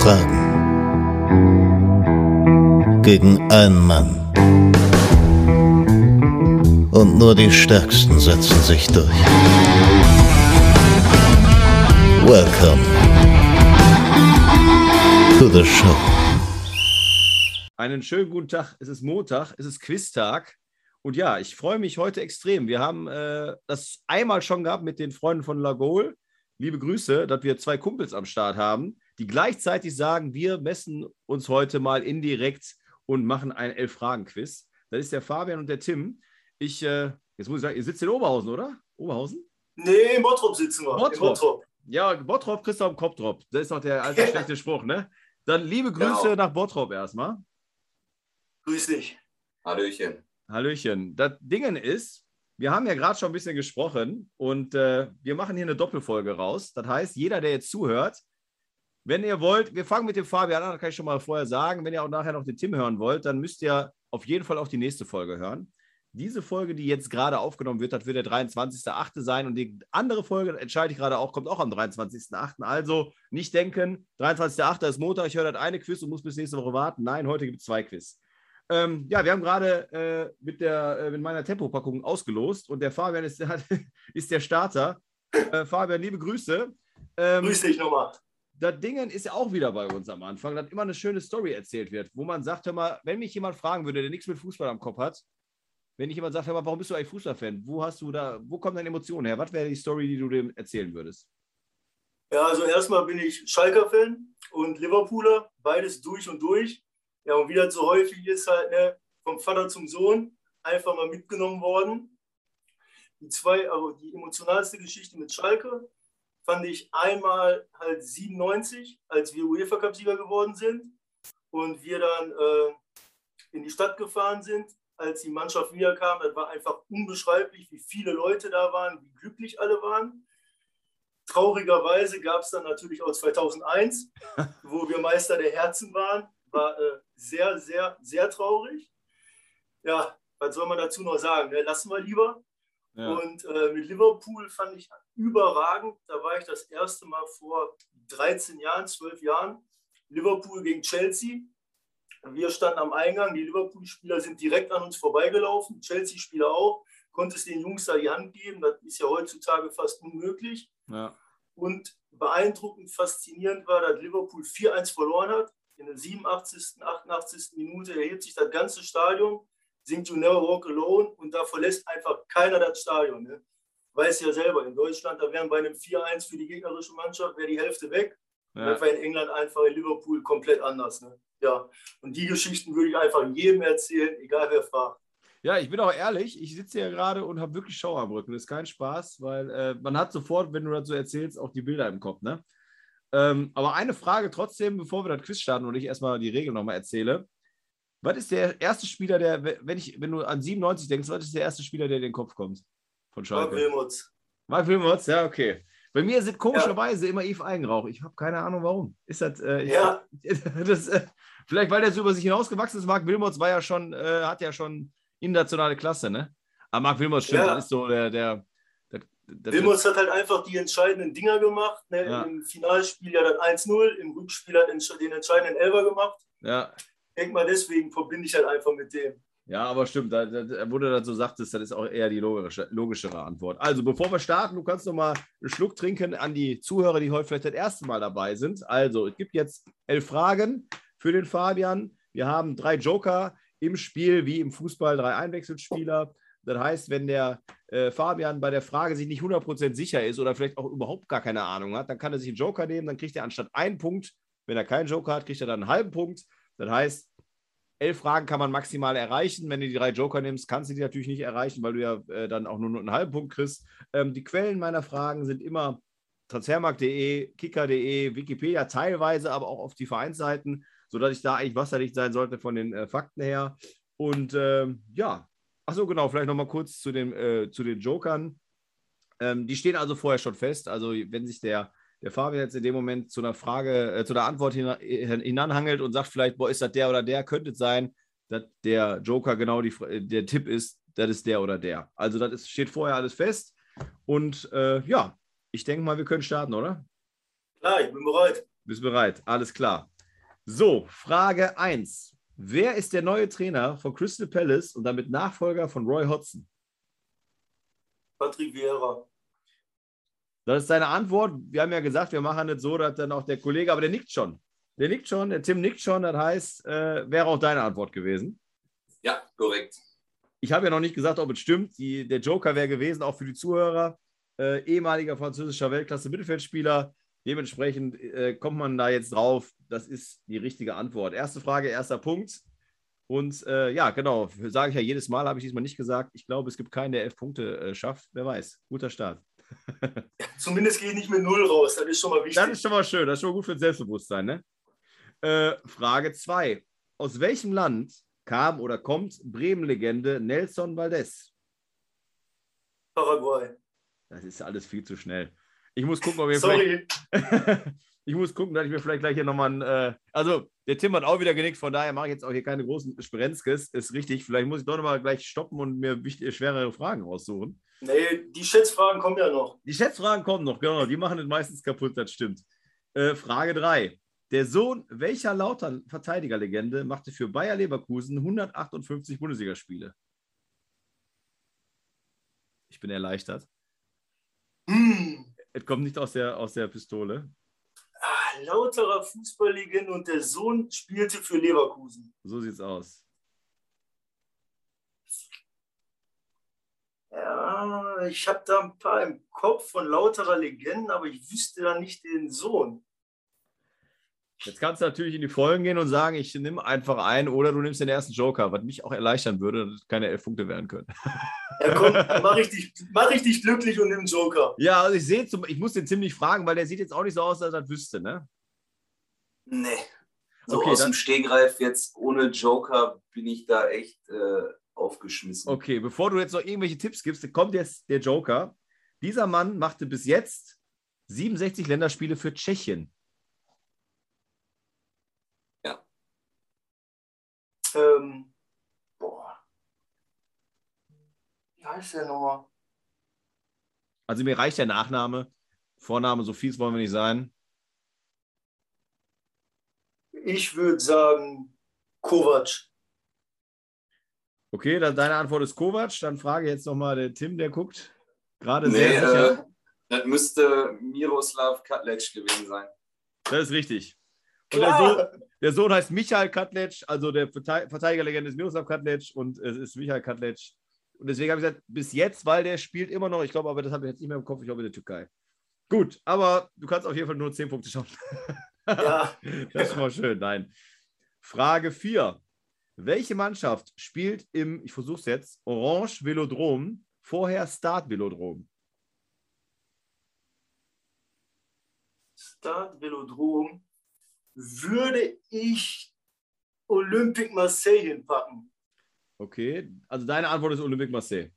Fragen gegen einen Mann. Und nur die Stärksten setzen sich durch. Welcome to the show. Einen schönen guten Tag. Es ist Montag, es ist Quiztag. Und ja, ich freue mich heute extrem. Wir haben äh, das einmal schon gehabt mit den Freunden von Lagol. Liebe Grüße, dass wir zwei Kumpels am Start haben, die gleichzeitig sagen, wir messen uns heute mal indirekt und machen ein Elf-Fragen-Quiz. Das ist der Fabian und der Tim. Ich, äh, jetzt muss ich sagen, ihr sitzt in Oberhausen, oder? Oberhausen? Nee, in Bottrop sitzen wir. Bottrop. In Bottrop. Ja, Bottrop kriegst du am Kopfdrop. Das ist doch der alte schlechte Spruch, ne? Dann liebe Grüße Genau. nach Bottrop erstmal. Grüß dich. Hallöchen. Hallöchen. Das Dingen ist, wir haben ja gerade schon ein bisschen gesprochen und äh, wir machen hier eine Doppelfolge raus. Das heißt, jeder, der jetzt zuhört, wenn ihr wollt, wir fangen mit dem Fabian an, das kann ich schon mal vorher sagen. Wenn ihr auch nachher noch den Tim hören wollt, dann müsst ihr auf jeden Fall auch die nächste Folge hören. Diese Folge, die jetzt gerade aufgenommen wird, das wird der 23.8. sein und die andere Folge, entscheide ich gerade auch, kommt auch am 23.8. Also nicht denken, 23.8. ist Montag, ich höre das eine Quiz und muss bis nächste Woche warten. Nein, heute gibt es zwei Quiz. Ähm, ja, wir haben gerade äh, mit, der, äh, mit meiner Tempopackung ausgelost und der Fabian ist, hat, ist der Starter. Äh, Fabian, liebe Grüße. Ähm, Grüß dich nochmal. Das Dingen ist ja auch wieder bei uns am Anfang, dass immer eine schöne Story erzählt wird, wo man sagt, hör mal, wenn mich jemand fragen würde, der nichts mit Fußball am Kopf hat, wenn ich jemand sagt, hör mal, warum bist du eigentlich Fußballfan? Wo hast du da, wo kommen deine Emotionen her? Was wäre die Story, die du dem erzählen würdest? Ja, also erstmal bin ich Schalker-Fan und Liverpooler, beides durch und durch. Ja, und wie das so häufig ist, halt ne, vom Vater zum Sohn einfach mal mitgenommen worden. Die zwei, aber die emotionalste Geschichte mit Schalke fand ich einmal halt 97, als wir UEFA Cup-Sieger geworden sind und wir dann äh, in die Stadt gefahren sind, als die Mannschaft wiederkam. Das war einfach unbeschreiblich, wie viele Leute da waren, wie glücklich alle waren. Traurigerweise gab es dann natürlich auch 2001, wo wir Meister der Herzen waren. War äh, sehr, sehr, sehr traurig. Ja, was soll man dazu noch sagen? Ne? Lassen wir lieber. Ja. Und äh, mit Liverpool fand ich überragend. Da war ich das erste Mal vor 13 Jahren, 12 Jahren. Liverpool gegen Chelsea. Wir standen am Eingang. Die Liverpool-Spieler sind direkt an uns vorbeigelaufen. Chelsea-Spieler auch. Konntest den Jungs da die Hand geben. Das ist ja heutzutage fast unmöglich. Ja. Und beeindruckend, faszinierend war, dass Liverpool 4-1 verloren hat. In der 87., 88. Minute erhebt sich das ganze Stadion, singt You Never Walk Alone und da verlässt einfach keiner das Stadion. Ne? Weiß ja selber, in Deutschland, da wären bei einem 4-1 für die gegnerische Mannschaft, wäre die Hälfte weg. Ja. Das war in England einfach in Liverpool komplett anders. Ne? Ja, und die Geschichten würde ich einfach jedem erzählen, egal wer fragt. Ja, ich bin auch ehrlich, ich sitze hier gerade und habe wirklich Schauer am Rücken. Das ist kein Spaß, weil äh, man hat sofort, wenn du dazu erzählst, auch die Bilder im Kopf. Ne? Ähm, aber eine Frage trotzdem, bevor wir das Quiz starten und ich erstmal die Regeln nochmal erzähle. Was ist der erste Spieler, der, wenn, ich, wenn du an 97 denkst, was ist der erste Spieler, der in den Kopf kommt? Von Mark Schalke. Wilmots. Mark Wilmots, ja, okay. Bei mir sind komischerweise immer Yves Eigenrauch. Ich habe keine Ahnung warum. Ist das, äh, Ja. das äh, vielleicht weil der so über sich hinausgewachsen ist. Marc Wilmots war ja schon, äh, hat ja schon internationale Klasse, ne? Aber Marc Wilmots stimmt, Ja. das ist so der, der, der, der Wilmots hat halt einfach die entscheidenden Dinger gemacht. Ne? Ja. Im Finalspiel ja dann 1-0, im Rückspiel hat er den entscheidenden Elfer gemacht. ja, denke mal, deswegen verbinde ich halt einfach mit dem. ja, aber stimmt, da, da, wo du das so sagtest, das ist auch eher die logische, logischere Antwort. Also, bevor wir starten, du kannst noch mal einen Schluck trinken an die Zuhörer, die heute vielleicht das erste Mal dabei sind. Also, es gibt jetzt elf Fragen für den Fabian. Wir haben drei Joker im Spiel, wie im Fußball, drei Einwechselspieler. Das heißt, wenn der äh, Fabian bei der Frage sich nicht 100% sicher ist oder vielleicht auch überhaupt gar keine Ahnung hat, dann kann er sich einen Joker nehmen, dann kriegt er anstatt einen Punkt, wenn er keinen Joker hat, kriegt er dann einen halben Punkt. Das heißt, elf Fragen kann man maximal erreichen. Wenn du die drei Joker nimmst, kannst du die natürlich nicht erreichen, weil du ja äh, dann auch nur einen halben Punkt kriegst. Ähm, die Quellen meiner Fragen sind immer transfermarkt.de, kicker.de, Wikipedia teilweise, aber auch auf die Vereinsseiten, sodass ich da eigentlich wasserdicht sein sollte von den äh, Fakten her. Und ähm, ja, achso, genau, vielleicht nochmal kurz zu, dem, äh, zu den Jokern. Ähm, die stehen also vorher schon fest. Also, wenn sich der, der Fabian jetzt in dem Moment zu einer Frage, äh, zu einer Antwort hin, hin, hinanhangelt und sagt vielleicht, boah, ist das der oder der, könnte es sein, dass der Joker genau die, äh, der Tipp ist, das ist der oder der. Also, das ist, steht vorher alles fest. Und äh, ja, ich denke mal, wir können starten, oder? Klar, ich bin bereit. Bist bereit? Alles klar. So, Frage 1. Wer ist der neue Trainer von Crystal Palace und damit Nachfolger von Roy Hodgson? Patrick Vieira. Das ist deine Antwort. Wir haben ja gesagt, wir machen das so, dass dann auch der Kollege, aber der nickt schon. Der nickt schon, der Tim nickt schon. Das heißt, äh, wäre auch deine Antwort gewesen. Ja, korrekt. Ich habe ja noch nicht gesagt, ob es stimmt. Die, der Joker wäre gewesen, auch für die Zuhörer. Äh, ehemaliger französischer Weltklasse-Mittelfeldspieler. Dementsprechend äh, kommt man da jetzt drauf. Das ist die richtige Antwort. Erste Frage, erster Punkt. Und äh, ja, genau, sage ich ja jedes Mal, habe ich diesmal nicht gesagt. Ich glaube, es gibt keinen, der elf Punkte äh, schafft. Wer weiß. Guter Start. Zumindest gehe ich nicht mit Null raus. Das ist schon mal wichtig. Das ist schon mal schön. Das ist schon mal gut für das Selbstbewusstsein. Ne? Äh, Frage 2. Aus welchem Land kam oder kommt Bremen-Legende Nelson Valdez? Paraguay. Das ist alles viel zu schnell. Ich muss gucken, ob wir Sorry. ich muss gucken, dass ich mir vielleicht gleich hier nochmal ein. Äh, also, der Tim hat auch wieder genickt, von daher mache ich jetzt auch hier keine großen Sprenzkes. Ist richtig. Vielleicht muss ich doch nochmal gleich stoppen und mir wichtige, schwerere Fragen raussuchen. Nee, die Schätzfragen kommen ja noch. Die Schätzfragen kommen noch, genau. Die machen es meistens kaputt, das stimmt. Äh, Frage 3. Der Sohn welcher lauter Verteidigerlegende machte für Bayer Leverkusen 158 Bundesligaspiele? Ich bin erleichtert. Hm. Es kommt nicht aus der, aus der Pistole. Ah, lauterer Fußballlegende und der Sohn spielte für Leverkusen. So sieht's aus. Ja, ich habe da ein paar im Kopf von lauterer Legenden, aber ich wüsste da nicht den Sohn. Jetzt kannst du natürlich in die Folgen gehen und sagen, ich nehme einfach ein oder du nimmst den ersten Joker, was mich auch erleichtern würde, dass es keine elf Punkte werden können. Ja, komm, mach ich, dich, mach ich dich glücklich und nimm Joker. Ja, also ich sehe, ich muss den ziemlich fragen, weil der sieht jetzt auch nicht so aus, als er das wüsste, ne? Nee. So Okay, aus dann- dem Stehgreif jetzt ohne Joker bin ich da echt äh, aufgeschmissen. Okay, bevor du jetzt noch irgendwelche Tipps gibst, kommt jetzt der Joker. Dieser Mann machte bis jetzt 67 Länderspiele für Tschechien. Ähm, boah. Wie heißt der nochmal? Also mir reicht der Nachname. Vorname, so fies wollen wir nicht sein. Ich würde sagen Kovac. Okay, dann deine Antwort ist Kovac. Dann frage jetzt nochmal der Tim, der guckt. Gerade Nee, sehr sicher. äh, das müsste Miroslav Katlec gewesen sein. Das ist richtig. Und der. Sohn, der Sohn heißt Michael Katlec, also der Verte- Verteidigerlegende ist Miroslav Katlec und es ist Michael Katlec. Und deswegen habe ich gesagt, bis jetzt, weil der spielt immer noch, ich glaube, aber das habe ich jetzt nicht mehr im Kopf, ich glaube in der Türkei. Gut, aber du kannst auf jeden Fall nur 10 Punkte schaffen. Ja, Das ist schon mal schön. Nein. Frage 4. Welche Mannschaft spielt im, ich versuche es jetzt, Orange Velodrom, vorher Start Velodrom? Start Velodrom würde ich Olympique Marseille hinpacken. Okay, also deine Antwort ist Olympique Marseille.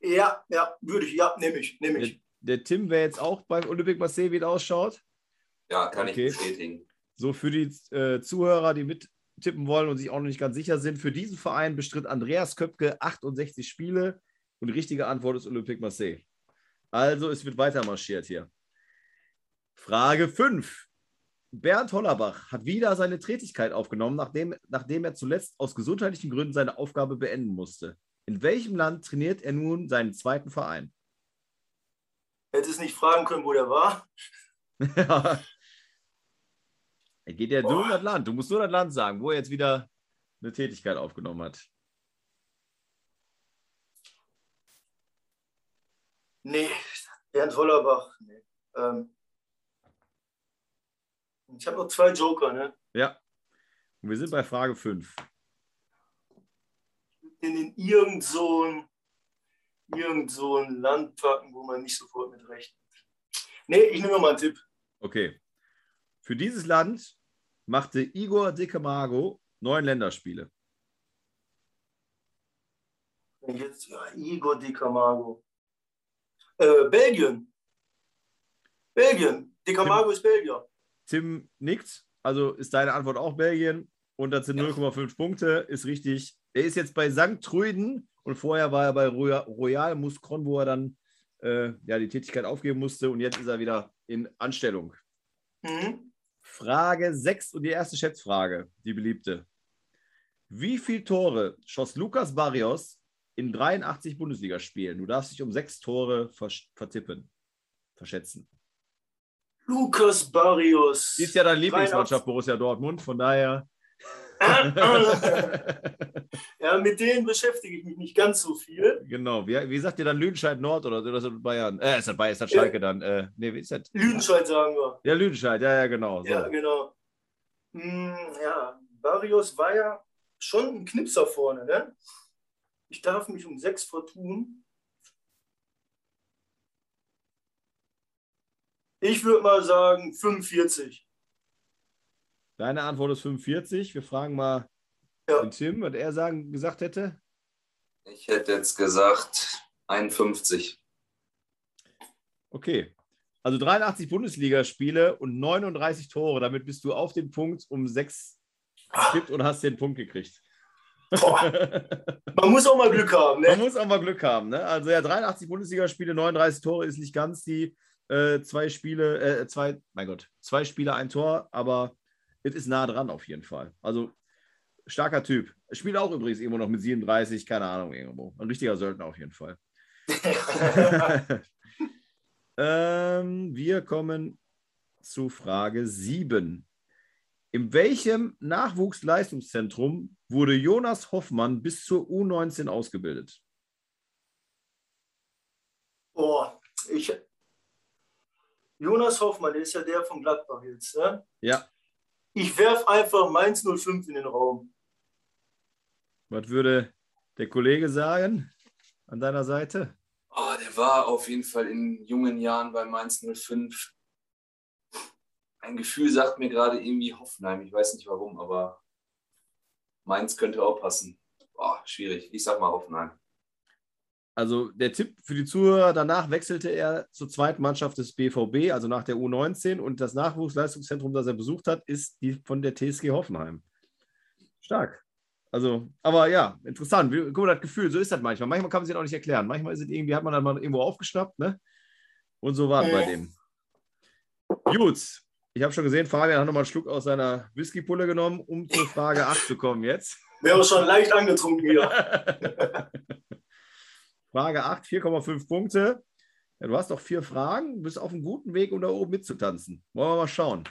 Ja, ja, würde ich. Ja, nehme ich, nehme Der, ich. der Tim wäre jetzt auch beim Olympique Marseille, wie es ausschaut. Ja, kann Okay. ich bestätigen. So für die äh, Zuhörer, die mittippen wollen und sich auch noch nicht ganz sicher sind, für diesen Verein bestritt Andreas Köpke 68 Spiele und die richtige Antwort ist Olympique Marseille. Also es wird weiter marschiert hier. Frage 5. Bernd Hollerbach hat wieder seine Tätigkeit aufgenommen, nachdem, nachdem er zuletzt aus gesundheitlichen Gründen seine Aufgabe beenden musste. In welchem Land trainiert er nun seinen zweiten Verein? Hätte es nicht fragen können, wo der war. er geht ja nur in das Land. Du musst nur das Land sagen, wo er jetzt wieder eine Tätigkeit aufgenommen hat. Nee, Bernd Hollerbach. Nee. Ähm, ich habe noch zwei Joker, ne? Ja. Und wir sind bei Frage 5. In den irgend so ein, irgend so ein Land packen, wo man nicht sofort mit rechnet. Nee, ich nehme mal einen Tipp. Okay. Für dieses Land machte Igor de Camargo neun Länderspiele. Jetzt, ja, Igor Di Camargo. Äh, Belgien. Belgien. Di Camargo ist Belgier. Tim nickt, also ist deine Antwort auch Belgien. Und das sind 0,5 Punkte, ist richtig. Er ist jetzt bei St. Tröden und vorher war er bei Royal, Muscron, wo er dann äh, ja, die Tätigkeit aufgeben musste. Und jetzt ist er wieder in Anstellung. Mhm. Frage 6 und die erste Schätzfrage, die beliebte. Wie viele Tore schoss Lukas Barrios in 83 Bundesligaspielen? Du darfst dich um sechs Tore vertippen, verschätzen. Lukas Barrios. Ist ja deine Lieblingsmannschaft, Borussia Dortmund, von daher. ja, mit denen beschäftige ich mich nicht ganz so viel. genau. Wie, wie sagt ihr dann Lüdenscheid Nord oder, oder Bayern? Äh, ist das Bayern, ist das Schalke dann? Äh, nee, wie ist das? Lüdenscheid sagen wir. Ja, Lüdenscheid, ja, ja, genau. So. Ja, genau. Hm, ja, Barrios war ja schon ein Knipser vorne, ne? Ich darf mich um sechs vertun. Ich würde mal sagen 45. Deine Antwort ist 45. Wir fragen mal Ja. Tim, was er sagen, gesagt hätte. Ich hätte jetzt gesagt 51. Okay. Also 83 Bundesligaspiele und 39 Tore. Damit bist du auf den Punkt um sechs getippt und hast den Punkt gekriegt. Boah, man muss auch mal Glück haben, Man ne? muss auch mal Glück haben. Ne? Also ja, 83 Bundesligaspiele, 39 Tore ist nicht ganz die äh, zwei Spiele, äh, zwei, mein Gott, zwei Spiele, ein Tor, aber es ist nah dran auf jeden Fall. Also starker Typ. Spielt auch übrigens irgendwo noch mit 37, keine Ahnung, irgendwo. Ein richtiger Söldner auf jeden Fall. ähm, wir kommen zu Frage 7. In welchem Nachwuchsleistungszentrum wurde Jonas Hoffmann bis zur U19 ausgebildet? Boah, ich. Jonas Hoffmann, ist ja der von Gladbach jetzt, ne? Ja. Ich werf einfach Mainz 05 in den Raum. Was würde der Kollege sagen an deiner Seite? Oh, der war auf jeden Fall in jungen Jahren bei Mainz 05. Ein Gefühl sagt mir gerade irgendwie Hoffenheim. Ich weiß nicht warum, aber Mainz könnte auch passen. Boah, schwierig. Ich sag mal Hoffenheim. Also der Tipp für die Zuhörer, danach wechselte er zur zweiten Mannschaft des BVB, also nach der U19 und das Nachwuchsleistungszentrum, das er besucht hat, ist die von der TSG Hoffenheim. Stark. Also, aber ja, interessant. Guck mal, das Gefühl, so ist das manchmal. Manchmal kann man sich das auch nicht erklären. Manchmal ist es irgendwie, hat man dann mal irgendwo aufgeschnappt, ne? Und so war es bei Mhm. dem. Gut, ich habe schon gesehen, Fabian hat nochmal einen Schluck aus seiner Whiskypulle genommen, um zur Frage 8 zu kommen jetzt. Wäre schon leicht angetrunken hier. Frage 8, 4,5 Punkte. Ja, du hast doch vier Fragen, bist auf einem guten Weg, um da oben mitzutanzen. Wollen wir mal schauen.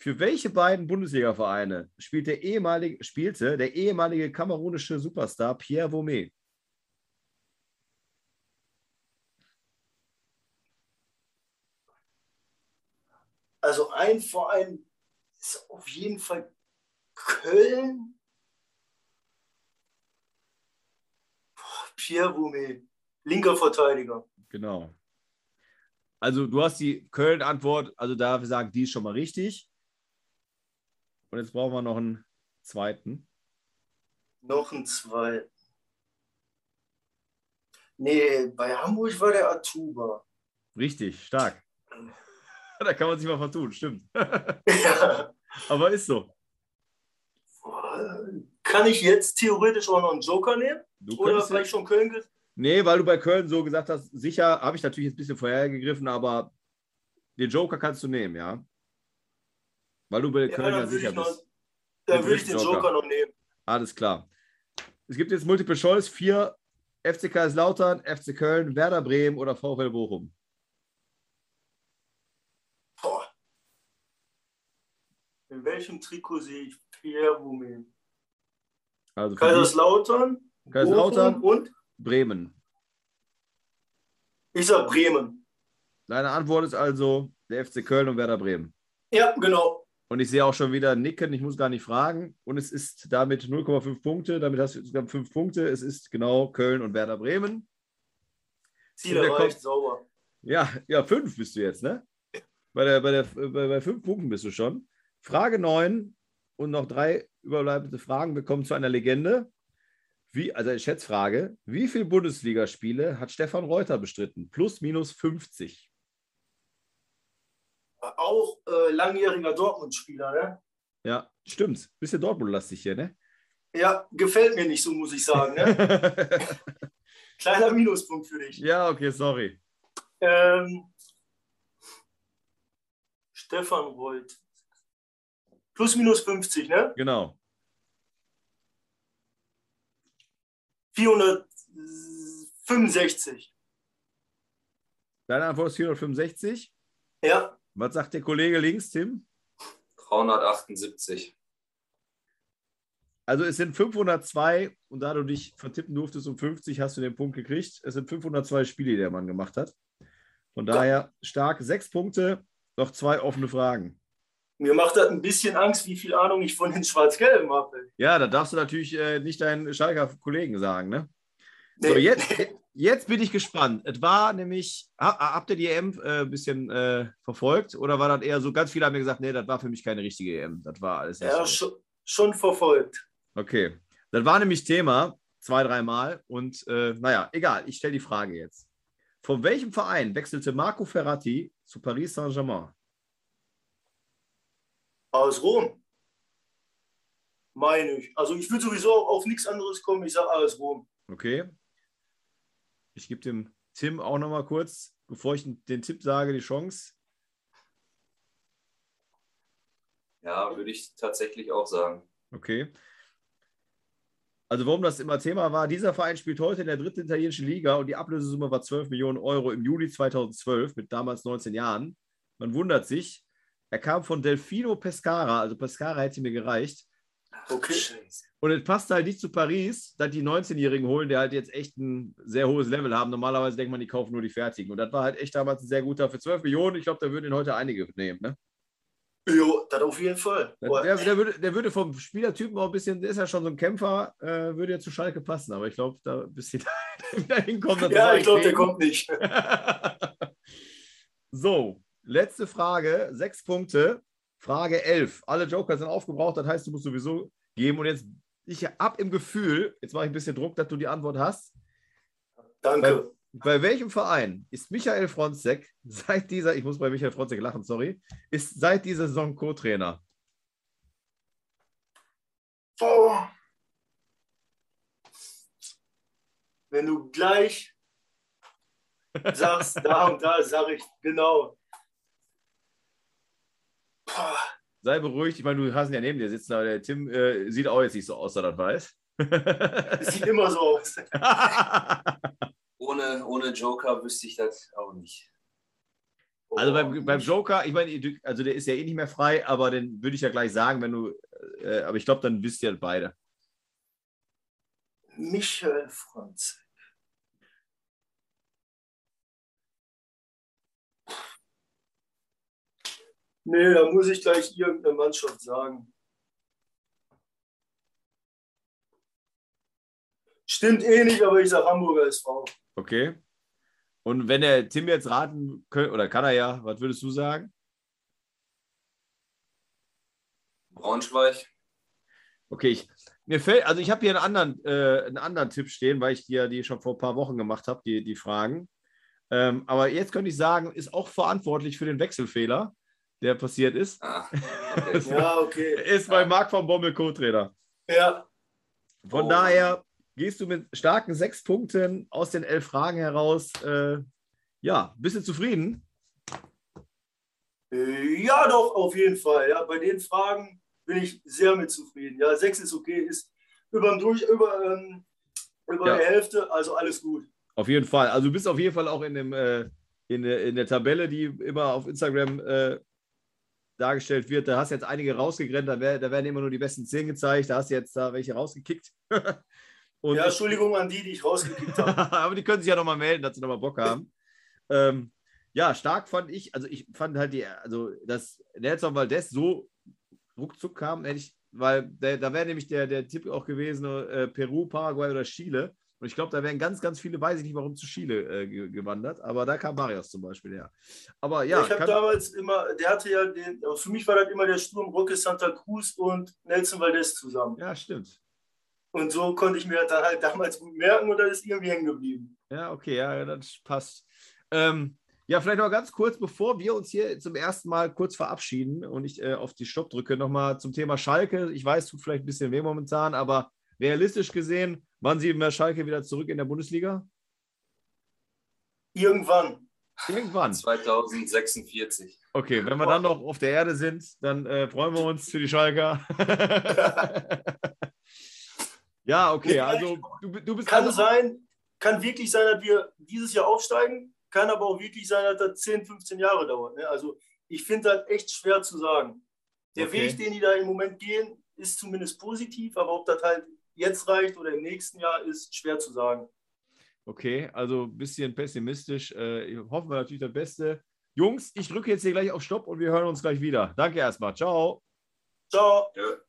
Für welche beiden Bundesliga-Vereine spielt der ehemalige, spielte der ehemalige kamerunische Superstar Pierre Vaumet? Also ein Verein ist auf jeden Fall Köln. Boah, Pierre Roumet, linker Verteidiger. Genau. Also du hast die Köln-Antwort, also da wir sagen, die ist schon mal richtig. Und jetzt brauchen wir noch einen zweiten. Noch ein zweiten. Nee, bei Hamburg war der Atuba. Richtig, stark. Da kann man sich mal vertun, stimmt. Ja. Aber ist so. Kann ich jetzt theoretisch auch noch einen Joker nehmen? Du Oder vielleicht schon Köln? Nee, weil du bei Köln so gesagt hast, sicher habe ich natürlich jetzt ein bisschen vorhergegriffen, aber den Joker kannst du nehmen, ja? Weil du bei Ja, Köln ja, würde sicher ich, noch, bist. dann würde ich den Joker Joker. noch nehmen. Alles klar. Es gibt jetzt Multiple Choice: vier FC Kaiserslautern, FC Köln, Werder Bremen oder VfL Bochum. Boah. In welchem Trikot sehe ich Pierre Roumet? Also Kaiserslautern, Kaiserslautern, und Bremen. ich sag Bremen. Deine Antwort ist also der FC Köln und Werder Bremen. Ja, genau. Und ich sehe auch schon wieder Nicken, ich muss gar nicht fragen. Und es ist damit 0,5 Punkte. Damit hast du insgesamt 5 Punkte. Es ist genau Köln und Werder Bremen. Ziel erreicht, sauber. Ja, ja, 5 bist du jetzt, ne? Bei, der, bei, der, bei, bei 5 Punkten bist du schon. Frage 9 und noch drei überbleibende Fragen. Wir kommen zu einer Legende. Wie, also eine Schätzfrage. Wie viele Bundesligaspiele hat Stefan Reuter bestritten? Plus, minus 50. Auch äh, langjähriger Dortmund-Spieler, ne? Ja, stimmt. Bisschen Dortmund-lastig hier, ne? Ja, gefällt mir nicht so, muss ich sagen. Ne? Kleiner Minuspunkt für dich. ja, okay, sorry. Ähm, Stefan Reut. plus minus 50, ne? Genau. 465. Deine Antwort ist 465. Ja, Was sagt der Kollege links, Tim? 378. Also es sind 502 und da du dich vertippen durftest um 50, hast du den Punkt gekriegt. Es sind 502 Spiele, die der Mann gemacht hat. Von daher stark. Sechs Punkte, noch zwei offene Fragen. Mir macht das ein bisschen Angst, wie viel Ahnung ich von den Schwarz-Gelben habe. Ja, da darfst du natürlich äh, nicht deinen Schalker Kollegen sagen, ne? Nee, So, jetzt, jetzt bin ich gespannt. Es war nämlich, ha- habt ihr die EM ein äh, bisschen äh, verfolgt oder war das eher so, ganz viele haben mir gesagt, nee, das war für mich keine richtige EM. Das war alles ja, schon, schon verfolgt. Okay. Das war nämlich Thema zwei, dreimal und äh, naja, egal, ich stelle die Frage jetzt. Von welchem Verein wechselte Marco Ferrati zu Paris Saint-Germain? Aus Rom. Meine ich. Also ich würde sowieso auf nichts anderes kommen. Ich sage aus Rom. Okay. Ich gebe dem Tim auch nochmal kurz, bevor ich den Tipp sage, die Chance. Ja, würde ich tatsächlich auch sagen. Okay. Also warum das immer Thema war, dieser Verein spielt heute in der dritten italienischen Liga und die Ablösesumme war 12 Millionen Euro im Juli 2012 mit damals 19 Jahren. Man wundert sich, er kam von Delfino Pescara, also Pescara hätte mir gereicht. Okay. Und es passt halt nicht zu Paris, dass die 19-Jährigen holen, die halt jetzt echt ein sehr hohes Level haben. Normalerweise denkt man, die kaufen nur die Fertigen. Und das war halt echt damals ein sehr guter für 12 Millionen. Ich glaube, da würden ihn heute einige nehmen. Ne? Jo, das auf jeden Fall. Der, der, der, würde, der würde vom Spielertypen auch ein bisschen, der ist ja schon so ein Kämpfer, äh, würde ja zu Schalke passen. Aber ich glaube, da bis sie da wieder hinkommen. das ja, ich glaube, der kommt nicht. so, letzte Frage. Sechs Punkte. Frage 11. Alle Joker sind aufgebraucht. Das heißt, du musst sowieso geben. Und jetzt, ich habe im Gefühl, jetzt mache ich ein bisschen Druck, dass du die Antwort hast. Danke. Bei welchem Verein ist Michael Fronzek seit dieser, ich muss bei Michael Fronzek lachen, sorry, ist seit dieser Saison Co-Trainer? Oh. Wenn du gleich sagst, da und da, sage ich genau. Boah, Sei beruhigt, ich meine, du hast ihn ja neben dir sitzen, aber der Tim äh, sieht auch jetzt nicht so aus, dass er das weiß. Es sieht immer so aus. Ohne, ohne Joker wüsste ich das auch nicht. also Oh. beim, beim Joker, ich meine, also der ist ja eh nicht mehr frei, aber den würde ich ja gleich sagen, wenn du, äh, aber ich glaube, dann wisst ihr beide. Michael Franz. Nee, da muss ich gleich irgendeine Mannschaft sagen. Stimmt eh nicht, aber ich sage Hamburger SV. Okay. Und wenn der Tim jetzt raten könnte, oder kann er ja, was würdest du sagen? Braunschweig. Okay, ich, mir fällt, also ich habe hier einen anderen, äh, einen anderen Tipp stehen, weil ich dir die schon vor ein paar Wochen gemacht habe, die, die Fragen. Ähm, aber jetzt könnte ich sagen, ist auch verantwortlich für den Wechselfehler, der passiert ist. Ah, okay. Ja, okay. Ist bei Marc von Bommel Co-Trainer. Ja, Von Oh. daher gehst du mit starken sechs Punkten aus den elf Fragen heraus. Äh, ja, bist du zufrieden? Äh, ja, doch, auf jeden Fall. Ja, bei den Fragen bin ich sehr mit zufrieden. Ja, sechs ist okay, ist über, Durch, über, ähm, über Ja. die Hälfte, also alles gut. Auf jeden Fall. Also du bist auf jeden Fall auch in, dem, äh, in, der, in der Tabelle, die immer auf Instagram äh, dargestellt wird. Da hast du jetzt einige rausgegrenzt, da, wär, da werden immer nur die besten zehn gezeigt. Da hast du jetzt da welche rausgekickt. Und Ja, Entschuldigung an die, die ich rausgekickt habe. Aber die können sich ja nochmal melden, dass sie nochmal Bock haben. Ähm, ja, stark fand ich, also ich fand halt die, also dass Nelson Valdez so ruckzuck kam, hätte ich, weil der, da wäre nämlich der, der Tipp auch gewesen, äh, Peru, Paraguay oder Chile. Und ich glaube, da wären ganz, ganz viele, weiß ich nicht, warum zu Chile äh, ge- gewandert, aber da kam Marius zum Beispiel her. Aber ja, ich habe damals immer, der hatte ja den, für mich war das immer der Sturm Roque Santa Cruz und Nelson Valdez zusammen. ja, stimmt. Und so konnte ich mir das dann halt damals gut merken und dann ist irgendwie hängen geblieben. Ja, okay, ja, das passt. Ähm, ja, vielleicht noch ganz kurz, bevor wir uns hier zum ersten Mal kurz verabschieden und ich äh, auf die Stopp drücke, nochmal zum Thema Schalke. Ich weiß, tut vielleicht ein bisschen weh momentan, aber realistisch gesehen, wann sehen wir Schalke wieder zurück in der Bundesliga? Irgendwann. Irgendwann. 2046. Okay, wenn wir dann noch auf der Erde sind, dann äh, freuen wir uns für die Schalker. ja, okay, also du, du bist Kann also, sein, kann wirklich sein, dass wir dieses Jahr aufsteigen, kann aber auch wirklich sein, dass das 10, 15 Jahre dauert. Ne? Also ich finde das echt schwer zu sagen. Der Okay. Weg, den die da im Moment gehen, ist zumindest positiv, aber ob das halt jetzt reicht oder im nächsten Jahr, ist schwer zu sagen. Okay, also ein bisschen pessimistisch. Äh, hoffen wir natürlich das Beste. Jungs, ich drücke jetzt hier gleich auf Stopp und wir hören uns gleich wieder. Danke erstmal. Ciao. Ciao. Ja.